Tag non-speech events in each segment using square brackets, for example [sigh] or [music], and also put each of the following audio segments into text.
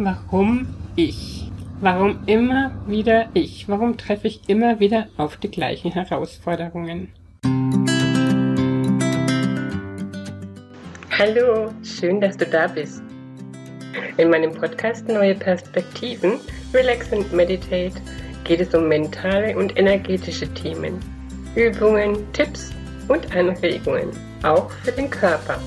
Warum ich? Warum immer wieder ich? Warum treffe ich immer wieder auf die gleichen Herausforderungen? Hallo, schön, dass du da bist. In meinem Podcast Neue Perspektiven, Relax and Meditate geht es um mentale und energetische Themen, Übungen, Tipps und Anregungen, auch für den Körper.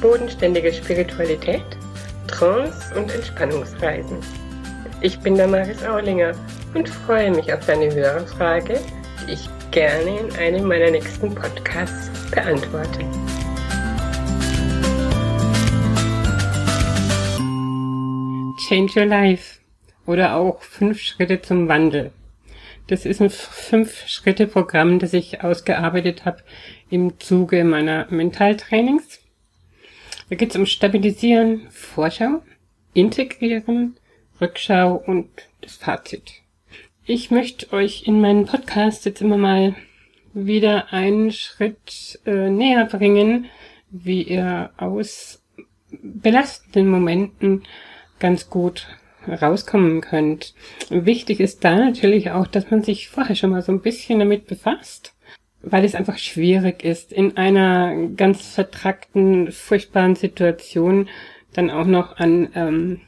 Bodenständige Spiritualität Trance- und Entspannungsreisen. Ich bin Damaris Aulinger und freue mich auf deine Hörerfrage, die ich gerne in einem meiner nächsten Podcasts beantworte. Change Your Life oder auch fünf Schritte zum Wandel. Das ist ein Fünf-Schritte-Programm, das ich ausgearbeitet habe im Zuge meiner Mentaltrainings. Da geht es um Stabilisieren, Vorschau, Integrieren, Rückschau und das Fazit. Ich möchte euch in meinen Podcast jetzt immer mal wieder einen Schritt äh, näher bringen, wie ihr aus belastenden Momenten ganz gut rauskommen könnt. Wichtig ist da natürlich auch, dass man sich vorher schon mal so ein bisschen damit befasst weil es einfach schwierig ist, in einer ganz vertrackten, furchtbaren Situation dann auch noch an ähm,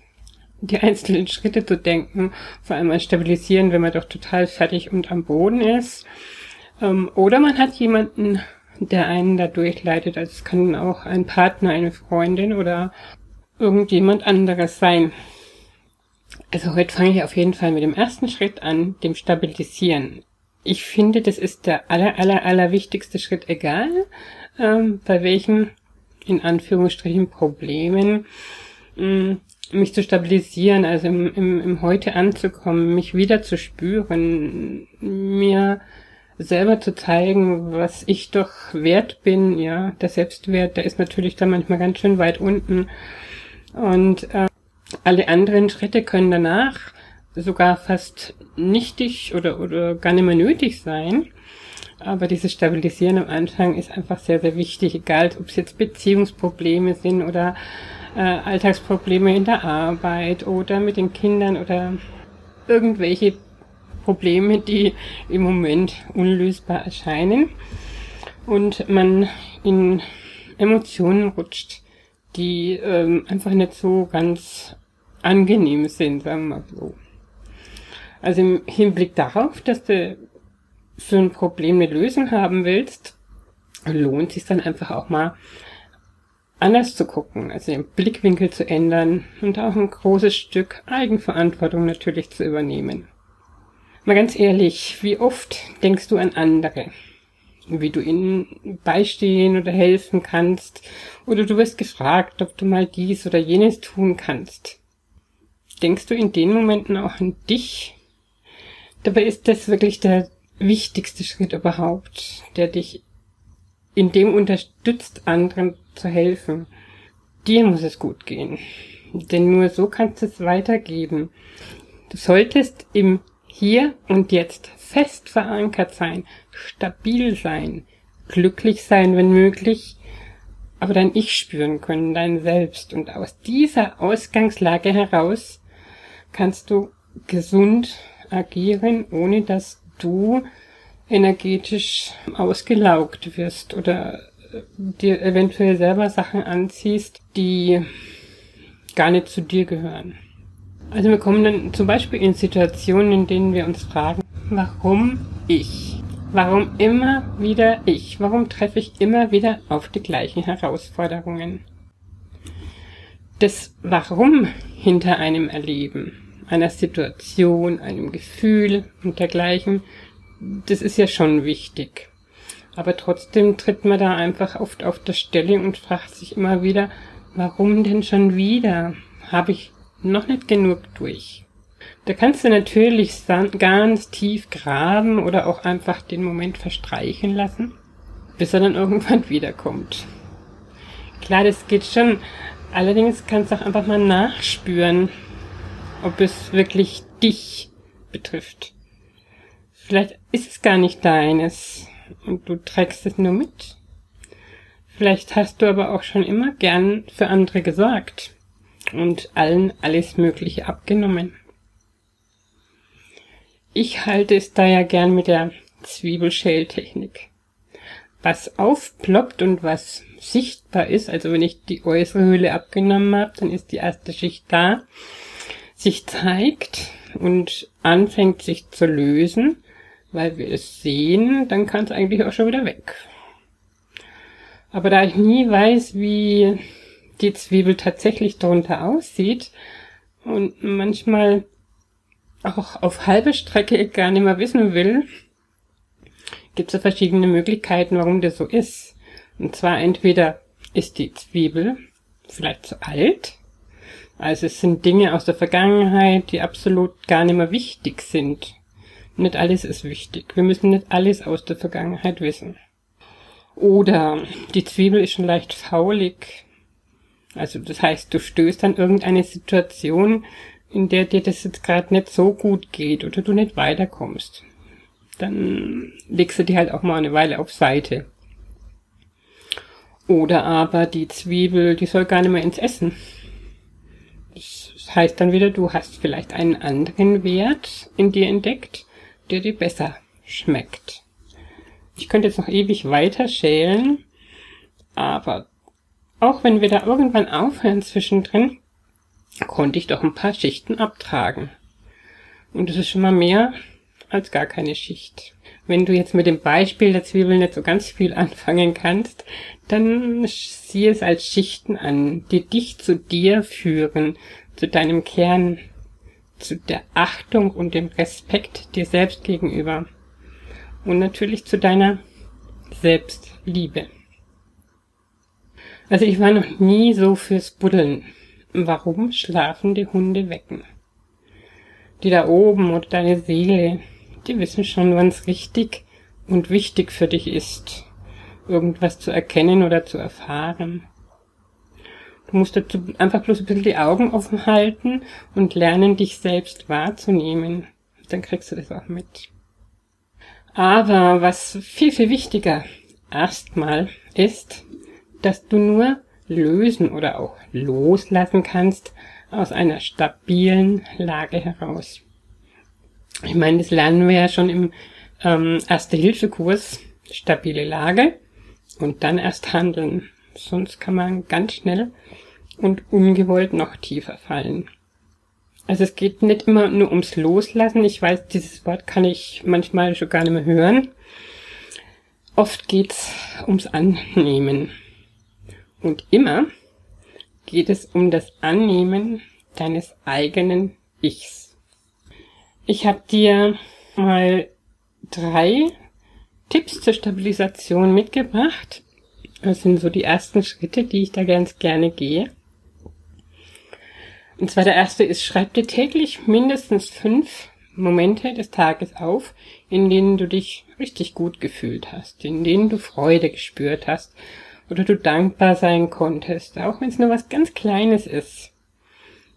die [laughs] einzelnen Schritte zu denken, vor allem an Stabilisieren, wenn man doch total fertig und am Boden ist. Ähm, oder man hat jemanden, der einen da durchleitet. Also es kann auch ein Partner, eine Freundin oder irgendjemand anderes sein. Also heute fange ich auf jeden Fall mit dem ersten Schritt an, dem Stabilisieren. Ich finde, das ist der aller, aller, aller wichtigste Schritt, egal ähm, bei welchen, in Anführungsstrichen, Problemen, mh, mm, mich zu stabilisieren, also im, im, im Heute anzukommen, mich wieder zu spüren, mir selber zu zeigen, was ich doch wert bin, ja, der Selbstwert, der ist natürlich dann manchmal ganz schön weit unten. Und äh, alle anderen Schritte können danach sogar fast nichtig oder, oder gar nicht mehr nötig sein. Aber dieses Stabilisieren am Anfang ist einfach sehr, sehr wichtig, egal ob es jetzt Beziehungsprobleme sind oder äh, Alltagsprobleme in der Arbeit oder mit den Kindern oder irgendwelche Probleme, die im Moment unlösbar erscheinen und man in Emotionen rutscht, die ähm, einfach nicht so ganz angenehm sind, sagen wir mal so. Also im Hinblick darauf, dass du für ein Problem eine Lösung haben willst, lohnt sich dann einfach auch mal anders zu gucken, also den Blickwinkel zu ändern und auch ein großes Stück Eigenverantwortung natürlich zu übernehmen. Mal ganz ehrlich, wie oft denkst du an andere? Wie du ihnen beistehen oder helfen kannst? Oder du wirst gefragt, ob du mal dies oder jenes tun kannst. Denkst du in den Momenten auch an dich Dabei ist das wirklich der wichtigste Schritt überhaupt, der dich in dem unterstützt, anderen zu helfen. Dir muss es gut gehen. Denn nur so kannst du es weitergeben. Du solltest im Hier und Jetzt fest verankert sein, stabil sein, glücklich sein, wenn möglich, aber dein Ich spüren können, dein Selbst. Und aus dieser Ausgangslage heraus kannst du gesund agieren, ohne dass du energetisch ausgelaugt wirst oder dir eventuell selber Sachen anziehst, die gar nicht zu dir gehören. Also wir kommen dann zum Beispiel in Situationen, in denen wir uns fragen, warum ich? Warum immer wieder ich? Warum treffe ich immer wieder auf die gleichen Herausforderungen? Das Warum hinter einem Erleben einer Situation, einem Gefühl und dergleichen, das ist ja schon wichtig. Aber trotzdem tritt man da einfach oft auf der Stelle und fragt sich immer wieder, warum denn schon wieder? Habe ich noch nicht genug durch? Da kannst du natürlich ganz tief graben oder auch einfach den Moment verstreichen lassen, bis er dann [laughs] irgendwann wiederkommt. Klar, das geht schon. Allerdings kannst du auch einfach mal nachspüren, ob es wirklich dich betrifft. Vielleicht ist es gar nicht deines und du trägst es nur mit. Vielleicht hast du aber auch schon immer gern für andere gesorgt und allen alles Mögliche abgenommen. Ich halte es da ja gern mit der Zwiebelschältechnik. Was aufploppt und was sichtbar ist, also wenn ich die äußere Hülle abgenommen habe, dann ist die erste Schicht da, sich zeigt und anfängt sich zu lösen, weil wir es sehen, dann kann es eigentlich auch schon wieder weg. Aber da ich nie weiß, wie die Zwiebel tatsächlich darunter aussieht und manchmal auch auf halbe Strecke gar nicht mehr wissen will, gibt es verschiedene Möglichkeiten, warum das so ist. Und zwar entweder ist die Zwiebel vielleicht zu alt, also es sind Dinge aus der Vergangenheit, die absolut gar nicht mehr wichtig sind. Nicht alles ist wichtig. Wir müssen nicht alles aus der Vergangenheit wissen. Oder die Zwiebel ist schon leicht faulig. Also das heißt, du stößt an irgendeine Situation, in der dir das jetzt gerade nicht so gut geht oder du nicht weiterkommst. Dann legst du die halt auch mal eine Weile auf Seite. Oder aber die Zwiebel, die soll gar nicht mehr ins Essen. Das heißt dann wieder, du hast vielleicht einen anderen Wert in dir entdeckt, der dir besser schmeckt. Ich könnte jetzt noch ewig weiter schälen, aber auch wenn wir da irgendwann aufhören zwischendrin, konnte ich doch ein paar Schichten abtragen. Und das ist schon mal mehr als gar keine Schicht. Wenn du jetzt mit dem Beispiel der Zwiebeln nicht so ganz viel [laughs] anfangen kannst, dann sieh es als Schichten an, die dich zu dir führen, zu deinem Kern, zu der Achtung und dem Respekt dir selbst gegenüber und natürlich zu deiner Selbstliebe. Also ich war noch nie so fürs Buddeln. Warum schlafende Hunde wecken? Die da oben oder deine Seele, die wissen schon, wann's richtig und wichtig für dich ist, irgendwas zu erkennen oder zu erfahren. Du musst dazu einfach bloß ein bisschen die Augen offen halten und lernen, dich selbst wahrzunehmen. Dann kriegst du das auch mit. Aber was viel, viel wichtiger erstmal ist, dass du nur lösen oder auch loslassen kannst aus einer stabilen Lage heraus. Ich meine, das lernen wir ja schon im ähm, Erste-Hilfe-Kurs, stabile Lage und dann erst handeln. Sonst kann man ganz schnell und ungewollt noch tiefer fallen. Also es geht nicht immer nur ums Loslassen. Ich weiß, dieses Wort kann ich manchmal schon gar nicht mehr hören. Oft geht's ums Annehmen. Und immer geht es um das Annehmen deines eigenen Ichs. Ich habe dir mal drei Tipps zur Stabilisation mitgebracht. Das sind so die ersten Schritte, die ich da ganz gerne gehe. Und zwar der erste ist, schreib dir täglich mindestens fünf Momente des Tages auf, in denen du dich richtig gut gefühlt hast, in denen du Freude gespürt hast oder du dankbar sein konntest, auch wenn es nur was ganz Kleines ist.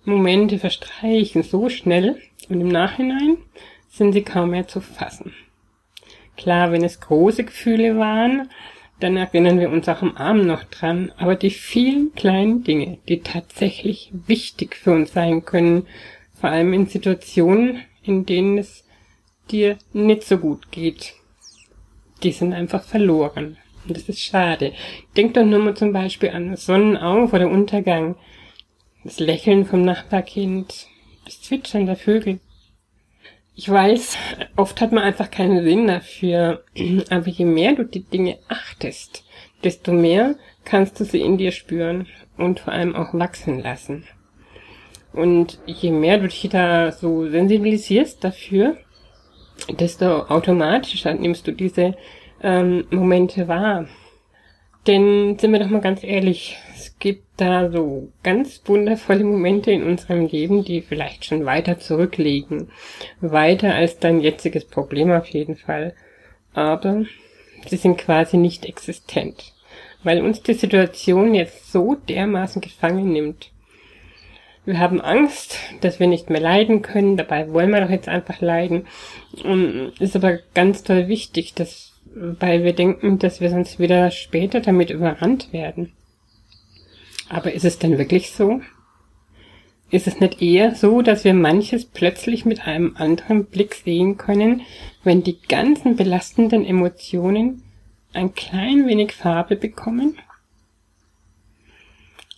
Momente verstreichen so schnell und im Nachhinein sind sie kaum mehr zu fassen. Klar, wenn es große Gefühle waren, dann erinnern wir uns auch am Abend noch dran. Aber die vielen kleinen Dinge, die tatsächlich wichtig für uns sein können, vor allem in Situationen, in denen es dir nicht so gut geht, die sind einfach verloren. Und das ist schade. Denk doch nur mal zum Beispiel an Sonnenauf- oder Untergang, das Lächeln vom Nachbarkind, das Zwitschern der Vögel. Ich weiß, oft hat man einfach keinen Sinn dafür, [clears throat] aber je mehr du die Dinge achtest, desto mehr kannst du sie in dir spüren und vor allem auch wachsen lassen. Und je mehr du dich da so sensibilisierst dafür, desto automatischer nimmst du diese ähm, Momente wahr. Denn sind wir doch mal ganz ehrlich, es gibt da so ganz wundervolle Momente in unserem Leben, die vielleicht schon weiter zurückliegen. Weiter als dein jetziges Problem auf jeden Fall. Aber sie sind quasi nicht existent. Weil uns die Situation jetzt so dermaßen gefangen nimmt. Wir haben Angst, dass wir nicht mehr leiden können. Dabei wollen wir doch jetzt einfach leiden. Und ist aber ganz toll wichtig, dass weil wir denken, dass wir sonst wieder später damit überrannt werden. Aber ist es denn wirklich so? Ist es nicht eher so, dass wir manches plötzlich mit einem anderen Blick sehen können, wenn die ganzen belastenden Emotionen ein klein wenig Farbe bekommen?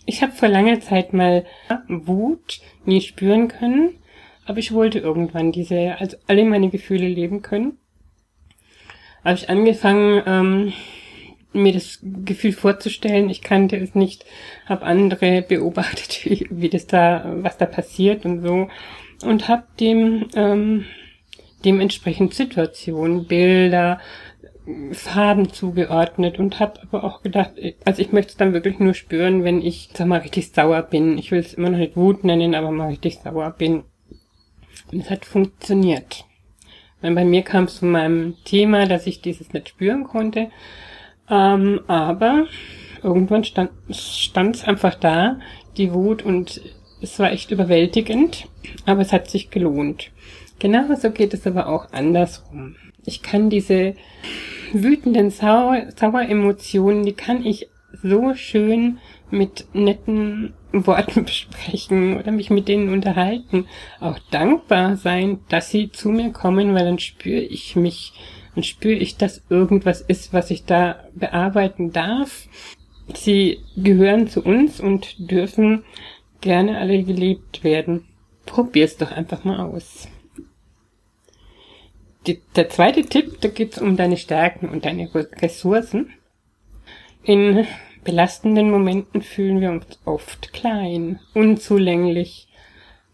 Ich habe vor langer Zeit mal Wut nie spüren können, aber ich wollte irgendwann diese, also alle meine Gefühle leben können. Habe ich angefangen, ähm, mir das Gefühl vorzustellen. Ich kannte es nicht, habe andere beobachtet, [laughs] wie, wie das da, was da passiert und so und habe dem ähm, dementsprechend Situationen, Bilder, Farben zugeordnet und habe aber auch gedacht, also ich möchte es dann wirklich nur spüren, wenn ich, sag mal, richtig sauer bin. Ich will es immer noch nicht Wut nennen, aber mal richtig sauer bin. Und es hat funktioniert. Weil bei mir kam es zu meinem Thema, dass ich dieses nicht spüren konnte. Ähm, aber irgendwann stand es einfach da, die Wut, und es war echt überwältigend, aber es hat sich gelohnt. Genau so geht es aber auch andersrum. Ich kann diese wütenden Sauer, Saueremotionen, die kann ich so schön mit netten Worten besprechen oder mich mit denen unterhalten. Auch dankbar sein, dass sie zu mir kommen, weil dann spüre ich mich, dann spüre ich, dass irgendwas ist, was ich da bearbeiten darf. Sie gehören zu uns und dürfen gerne alle gelebt werden. Probier's doch einfach mal aus die, der zweite Tipp, da geht es um deine Stärken und deine Ressourcen. In belastenden Momenten fühlen wir uns oft klein, unzulänglich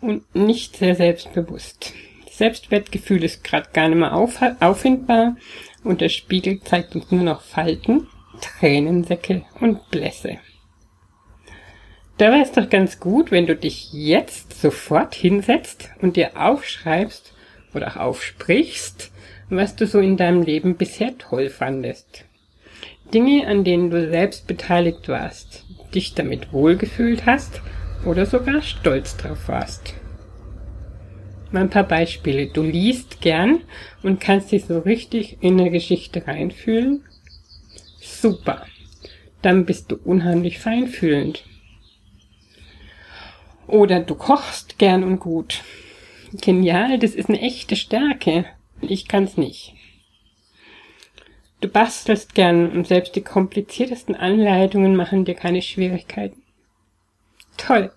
und nicht sehr selbstbewusst. Selbstwertgefühl ist gerade gar nicht mehr auf, auffindbar und der Spiegel zeigt uns nur noch Falten, Tränensäcke und Blässe. Da wäre es doch ganz gut, wenn du dich jetzt sofort hinsetzt und dir aufschreibst, oder auch aufsprichst, was du so in deinem Leben bisher toll fandest. Dinge, an denen du selbst beteiligt warst, dich damit wohlgefühlt hast oder sogar stolz drauf warst. Mal ein paar Beispiele. Du liest gern und kannst dich so richtig in eine Geschichte reinfühlen. Super. Dann bist du unheimlich feinfühlend. Oder du kochst gern und gut. Genial, das ist eine echte Stärke. Ich kann's nicht. Du bastelst gern und selbst die kompliziertesten Anleitungen machen dir keine Schwierigkeiten. Toll.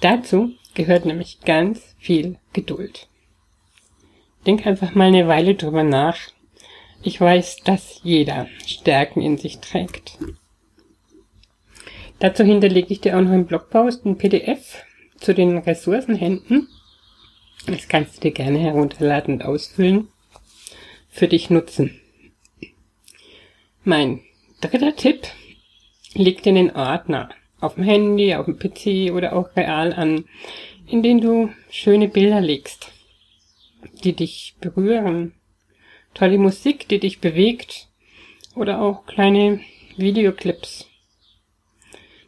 Dazu gehört nämlich ganz viel Geduld. Denk einfach mal eine Weile drüber nach. Ich weiß, dass jeder Stärken in sich trägt. Dazu hinterlege ich dir auch noch im Blogpost ein PDF zu den Ressourcenhänden das kannst du dir gerne herunterladen und ausfüllen. Für dich nutzen. Mein dritter Tipp. Leg dir einen Ordner auf dem Handy, auf dem PC oder auch real an, in den du schöne Bilder legst, die dich berühren. Tolle Musik, die dich bewegt oder auch kleine Videoclips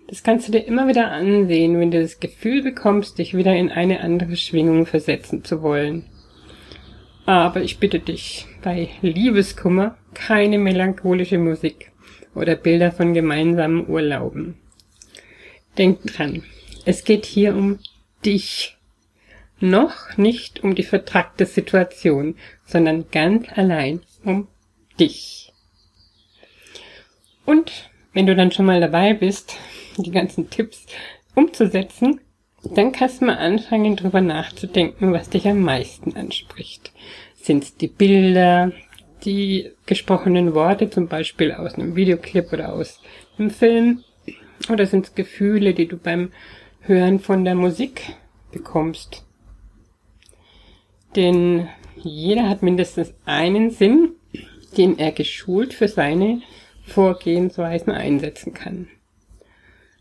das kannst du dir immer wieder ansehen, wenn du das Gefühl bekommst, dich wieder in eine andere Schwingung versetzen zu wollen. Aber ich bitte dich, bei Liebeskummer keine melancholische Musik oder Bilder von gemeinsamen Urlauben. Denk dran, es geht hier um dich. Noch nicht um die vertrackte Situation, sondern ganz allein um dich. Und wenn du dann schon mal dabei bist, die ganzen Tipps umzusetzen, dann kannst du mal anfangen, drüber nachzudenken, was dich am meisten anspricht. Sind es die Bilder, die gesprochenen Worte, zum Beispiel aus einem Videoclip oder aus einem Film? Oder sind es Gefühle, die du beim Hören von der Musik bekommst? Denn jeder hat mindestens einen Sinn, den er geschult für seine Vorgehensweisen einsetzen kann.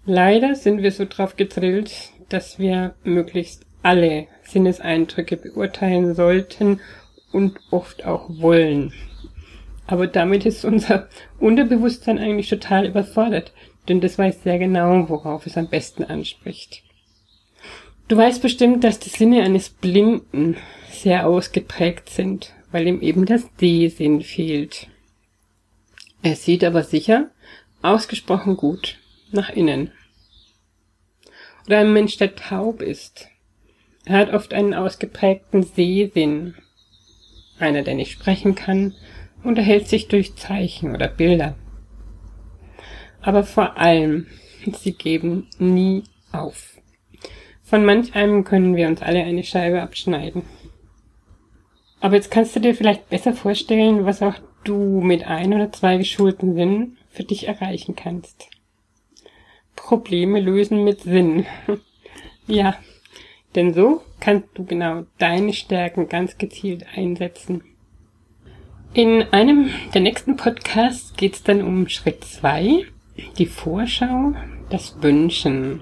Leider sind wir so drauf gedrillt, dass wir möglichst alle Sinneseindrücke beurteilen sollten und oft auch wollen. Aber damit ist unser Unterbewusstsein eigentlich total überfordert, denn das weiß sehr genau, worauf es am besten anspricht. Du weißt bestimmt, dass die Sinne eines Blinden sehr ausgeprägt sind, weil ihm eben das D-Sinn fehlt. Er sieht aber sicher ausgesprochen gut nach innen. Oder ein Mensch, der taub ist. Er hat oft einen ausgeprägten Sehsinn. Einer, der nicht sprechen kann, unterhält sich durch Zeichen oder Bilder. Aber vor allem, sie geben nie auf. Von manch einem können wir uns alle eine Scheibe abschneiden. Aber jetzt kannst du dir vielleicht besser vorstellen, was auch du mit ein oder zwei geschulten Sinnen für dich erreichen kannst. Probleme lösen mit Sinn. [laughs] ja, denn so kannst du genau deine Stärken ganz gezielt einsetzen. In einem der nächsten Podcasts geht es dann um Schritt zwei, die Vorschau, das Wünschen.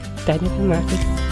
Deine Damaris.